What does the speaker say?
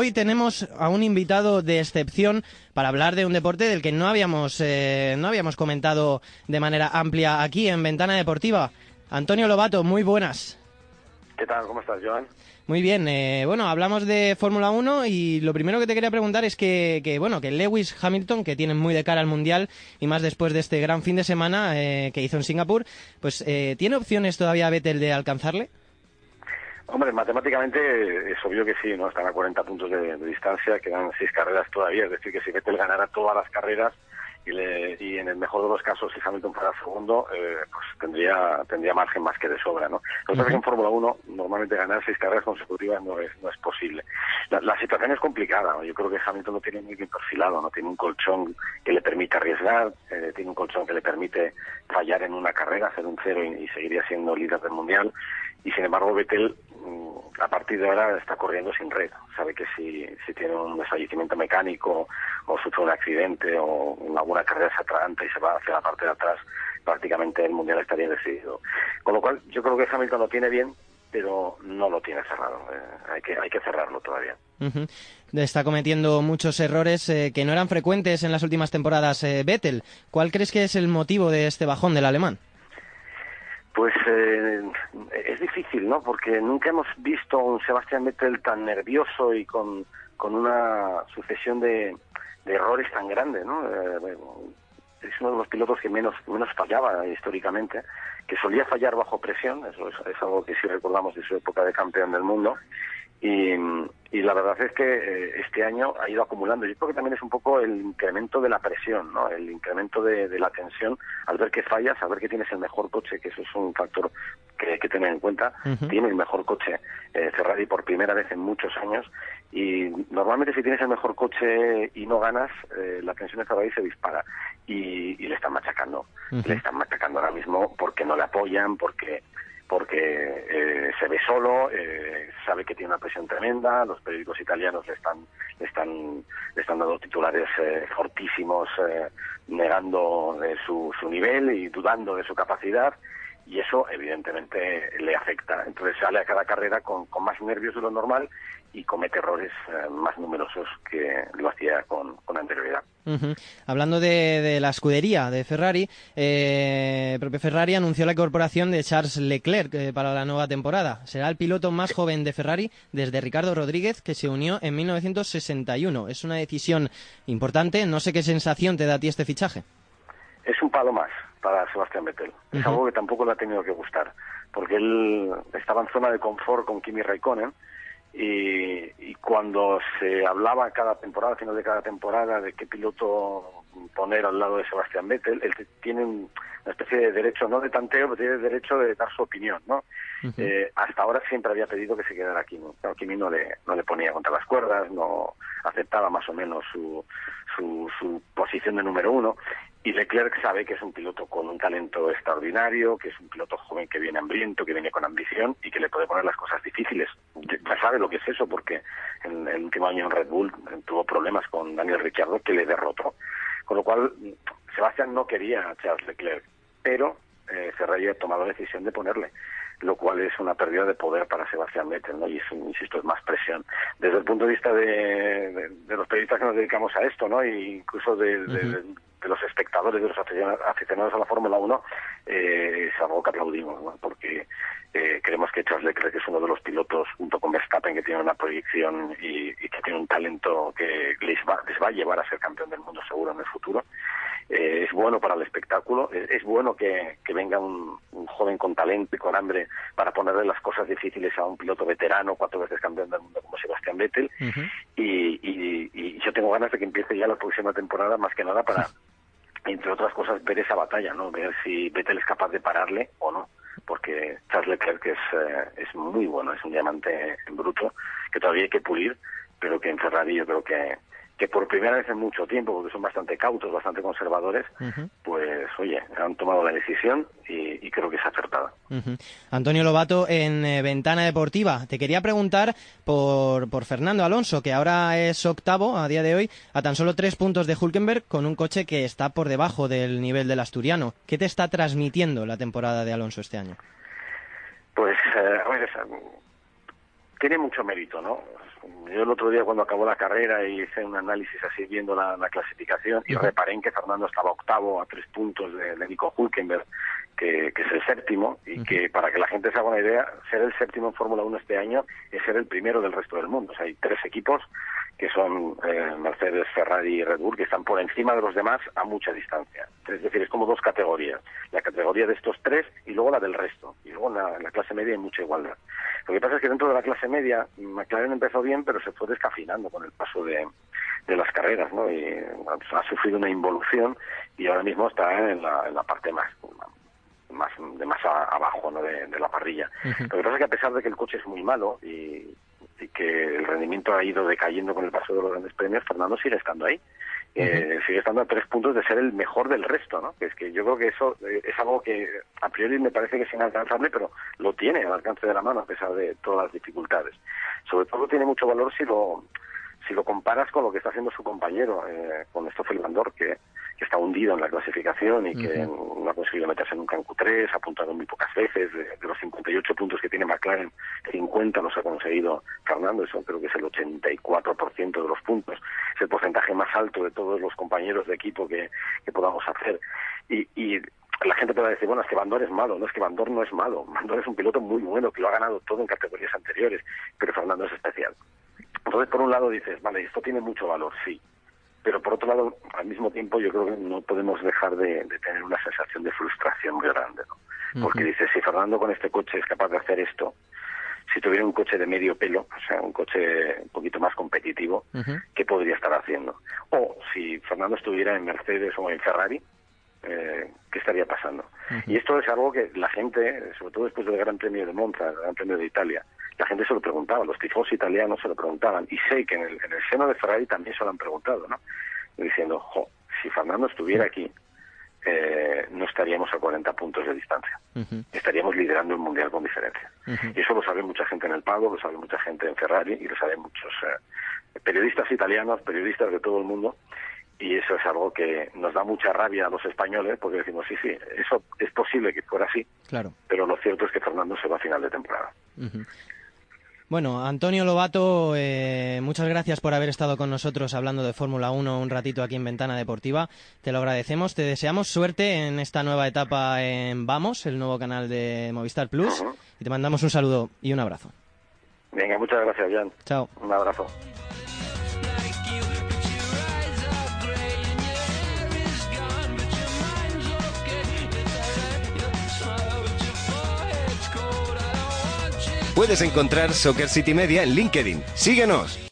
hoy tenemos a un invitado de excepción para hablar de un deporte del que no habíamos, eh, no habíamos comentado de manera amplia aquí en Ventana Deportiva. Antonio Lobato, muy buenas. ¿Qué tal? ¿Cómo estás, Joan? Muy bien, eh, bueno, hablamos de Fórmula 1 y lo primero que te quería preguntar es que, que, bueno, que Lewis Hamilton, que tiene muy de cara al Mundial y más después de este gran fin de semana eh, que hizo en Singapur, pues eh, ¿tiene opciones todavía Vettel de alcanzarle? Hombre, matemáticamente es obvio que sí, ¿no? Están a 40 puntos de, de distancia, quedan seis carreras todavía, es decir, que si Vettel ganara todas las carreras, y, le, y en el mejor de los casos, si Hamilton fuera segundo, eh, pues tendría tendría margen más que de sobra, ¿no? Lo que es que en Fórmula 1 normalmente ganar seis carreras consecutivas no es no es posible. La, la situación es complicada, ¿no? yo creo que Hamilton lo tiene muy bien perfilado, no tiene un colchón que le permite arriesgar, eh, tiene un colchón que le permite fallar en una carrera, hacer un cero y, y seguiría siendo líder del mundial, y sin embargo Vettel a partir de ahora está corriendo sin red. Sabe que si, tiene un desfallecimiento mecánico o sufre un accidente o alguna carrera se atraganta y se va hacia la parte de atrás, prácticamente el mundial estaría decidido. Con lo cual, yo creo que Hamilton lo tiene bien, pero no lo tiene cerrado. Eh, hay, que, hay que cerrarlo todavía. Está cometiendo muchos errores eh, que no eran frecuentes en las últimas temporadas eh, Vettel. ¿Cuál crees que es el motivo de este bajón del alemán? Pues eh, es difícil, ¿no? Porque nunca hemos visto a un Sebastián Vettel tan nervioso y con, con una sucesión de, errores tan grande, ¿no? Eh, es uno de los pilotos que menos, menos fallaba históricamente, que solía fallar bajo presión, eso es, es algo que sí recordamos de su época de campeón del mundo, y, y, la verdad es que eh, este año ha ido acumulando. Yo creo que también es un poco el incremento de la presión, ¿no? el incremento de, de la tensión al ver que fallas, saber que tienes el mejor coche, que eso es un factor que hay que tener en cuenta. Uh -huh. Tiene el mejor coche eh, Ferrari por primera vez en muchos años y normalmente si tienes el mejor coche y no ganas, eh, la tensión de Ferrari se dispara y, y le están machacando. Uh -huh. Le están machacando ahora mismo porque no le apoyan, porque porque eh, se ve solo, eh, sabe que tiene una presión tremenda, los periódicos italianos le están, le están, le están dando titulares eh, fortísimos, eh, negando su, su nivel y dudando de su capacidad, y eso evidentemente le afecta. Entonces sale a cada carrera con, con más nervios de lo normal y comete errores eh, más numerosos que lo hacía con, con anterioridad. Uh -huh. Hablando de, de, la escudería de Ferrari, eh, el propio Ferrari anunció la incorporación de Charles Leclerc eh, para la nueva temporada. Será el piloto más joven de Ferrari desde Ricardo Rodríguez, que se unió en 1961. Es una decisión importante. No sé qué sensación te da a ti este fichaje. Es un palo más para Sebastián Vettel. Uh -huh. Es algo que tampoco le ha tenido que gustar, porque él estaba en zona de confort con Kimi Raikkonen y, y, cuando se hablaba cada temporada, al final de cada temporada, de qué piloto poner al lado de Sebastián Vettel, él tiene una especie de derecho, no de tanteo, pero tiene derecho de dar su opinión, ¿no? Uh -huh. eh, hasta ahora siempre había pedido que se quedara Kimi. Claro, Kimi no le, no le ponía contra las cuerdas, no aceptaba más o menos su, su, su posición de número uno. Y Leclerc sabe que es un piloto con un talento extraordinario, que es un piloto joven que viene hambriento, que viene con ambición y que le puede poner las cosas difíciles. Ya sabe lo que es eso, porque en el último año en Red Bull tuvo problemas con Daniel Ricciardo que le derrotó. Con lo cual, Sebastián no quería a Charles Leclerc, pero eh, Ferrari ha tomado la decisión de ponerle lo cual es una pérdida de poder para Sebastián Vettel, ¿no? Y es, insisto, es más presión. Desde el punto de vista de, de, de los periodistas que nos dedicamos a esto, ¿no? E incluso de, uh -huh. de, los espectadores, de los aficionados a la Fórmula 1, eh, es algo que aplaudimos, ¿no? Porque eh, creemos que Charles Leclerc es uno de los pilotos, junto con Verstappen, que tiene una proyección y, y que tiene un que les va, les va a llevar a ser campeón del mundo seguro en el futuro. Eh, es bueno para el espectáculo, es, es bueno que, que venga un, un, joven con talento y con hambre para ponerle las cosas difíciles a un piloto veterano, cuatro veces campeón del mundo como Sebastián Vettel, uh -huh. y, y, y, yo tengo ganas de que empiece ya la próxima temporada, más que nada para, entre otras cosas, ver esa batalla, ¿no? Ver si Vettel es capaz de pararle o no porque Charles Leclerc es, eh, es muy bueno, es un diamante en bruto que todavía hay que pulir, pero que en Ferrari yo creo que, que por primera vez en mucho tiempo, porque son bastante cautos, bastante conservadores, uh -huh. pues oye, han tomado la decisión y, y creo que es acertada. Uh -huh. Antonio Lobato, en eh, Ventana Deportiva, te quería preguntar por, por Fernando Alonso, que ahora es octavo a día de hoy, a tan solo tres puntos de Hulkenberg, con un coche que está por debajo del nivel del asturiano. ¿Qué te está transmitiendo la temporada de Alonso este año? Pues, eh, a ver, tiene mucho mérito, ¿no? Yo el otro día cuando acabó la carrera hice un análisis así viendo la, clasificación y reparé en que Fernando estaba octavo a tres puntos de, Nico Hulkenberg, que, es el séptimo, y que para que la gente se haga una idea, ser el séptimo en Fórmula 1 este año es ser el primero del resto del mundo. O sea, hay tres equipos que son eh, Mercedes, Ferrari y Red Bull, que están por encima de los demás a mucha distancia. Es decir, es como dos categorías. La categoría de estos tres y luego la del resto. Y luego en la, clase media hay mucha igualdad. Lo que pasa es que dentro de la clase media, McLaren empezó bien, pero se fue descafinando con el paso de, las carreras, ¿no? Y ha sufrido una involución y ahora mismo está en la, en la parte más más de más abajo ¿no? de, la parrilla. Lo que pasa es que a pesar de que el coche es muy malo y y que el rendimiento ha ido decayendo con el paso de los grandes premios, Fernando sigue estando ahí. Eh, sigue estando a tres puntos de ser el mejor del resto, ¿no? Que es que yo creo que eso eh, es algo que a priori me parece que es inalcanzable, pero lo tiene al alcance de la mano a pesar de todas las dificultades. Sobre todo tiene mucho valor si lo si lo comparas con lo que está haciendo su compañero, eh, con Stoffel Bandor, que que está hundido en la clasificación y que no ha conseguido meterse nunca en Q3, ha apuntado muy pocas veces. De, los 58 puntos que tiene McLaren, 50 los ha conseguido Fernando, eso creo que es el 84% de los puntos. Es el porcentaje más alto de todos los compañeros de equipo que, podamos hacer. Y, y la gente puede decir, bueno, es que Bandor es malo. No es que Bandor no es malo. Bandor es un piloto muy bueno que lo ha ganado todo en categorías anteriores, pero Fernando es especial. Entonces, por un lado dices, vale, esto tiene mucho valor, sí pero por otro lado, al mismo tiempo, yo creo que no podemos dejar de, tener una sensación de frustración muy grande, ¿no? Porque dice, si Fernando con este coche es capaz de hacer esto, si tuviera un coche de medio pelo, o sea, un coche un poquito más competitivo, ¿qué podría estar haciendo? O si Fernando estuviera en Mercedes o en Ferrari, eh, ¿qué estaría pasando? Y esto es algo que la gente, sobre todo después del Gran Premio de Monza, el Gran Premio de Italia, la gente se lo preguntaba, los tifos italianos se lo preguntaban, y sé que en el, en el seno de Ferrari también se lo han preguntado, ¿no? Diciendo, jo, si Fernando estuviera aquí, eh, no estaríamos a 40 puntos de distancia. Estaríamos liderando el mundial con diferencia. Y eso lo sabe mucha gente en el pago, lo sabe mucha gente en Ferrari y lo saben muchos eh, periodistas italianos, periodistas de todo el mundo. Y eso es algo que nos da mucha rabia a los españoles porque decimos, sí, sí, eso es posible que fuera así. Claro. Pero lo cierto es que Fernando se va a final de temporada. Bueno, Antonio Lobato, eh, muchas gracias por haber estado con nosotros hablando de Fórmula 1 un ratito aquí en Ventana Deportiva. Te lo agradecemos. Te deseamos suerte en esta nueva etapa en Vamos, el nuevo canal de Movistar Plus. Y te mandamos un saludo y un abrazo. Venga, muchas gracias, Jan. Chao. Un abrazo. Puedes encontrar Soccer City Media en LinkedIn. Síguenos.